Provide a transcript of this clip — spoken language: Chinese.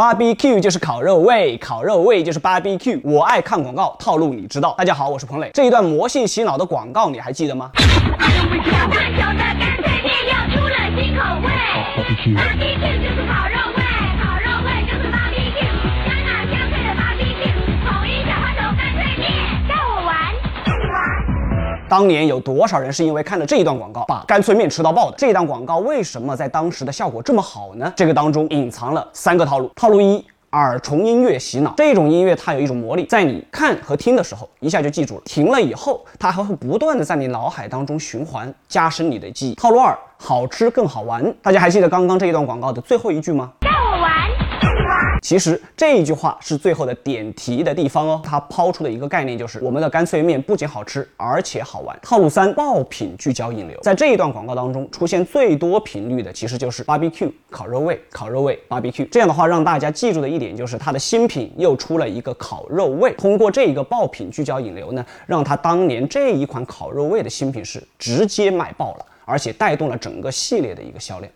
，barbecue 就是烤肉味，烤肉味就是 barbecue。我爱看广告，套路你知道。大家好，我是彭磊。这一段魔性洗脑的广告你还记得吗？小半球的干脆面又出了新口味，barbecue 当年有多少人是因为看了这一段广告把干脆面吃到爆的？这一段广告为什么在当时的效果这么好呢？这个当中隐藏了三个套路。套路一。耳虫音乐洗脑，这种音乐它有一种魔力，在你看和听的时候，一下就记住了。停了以后，它还会不断的在你脑海当中循环，加深你的记忆。套路二，好吃更好玩。大家还记得刚刚这一段广告的最后一句吗？其实这一句话是最后的点题的地方哦，它抛出的一个概念就是我们的干脆面不仅好吃，而且好玩。套路三，爆品聚焦引流，在这一段广告当中出现最多频率的其实就是 barbecue 烤肉味，烤肉味 barbecue。这样的话让大家记住的一点就是它的新品又出了一个烤肉味。通过这一个爆品聚焦引流呢，让它当年这一款烤肉味的新品是直接卖爆了，而且带动了整个系列的一个销量。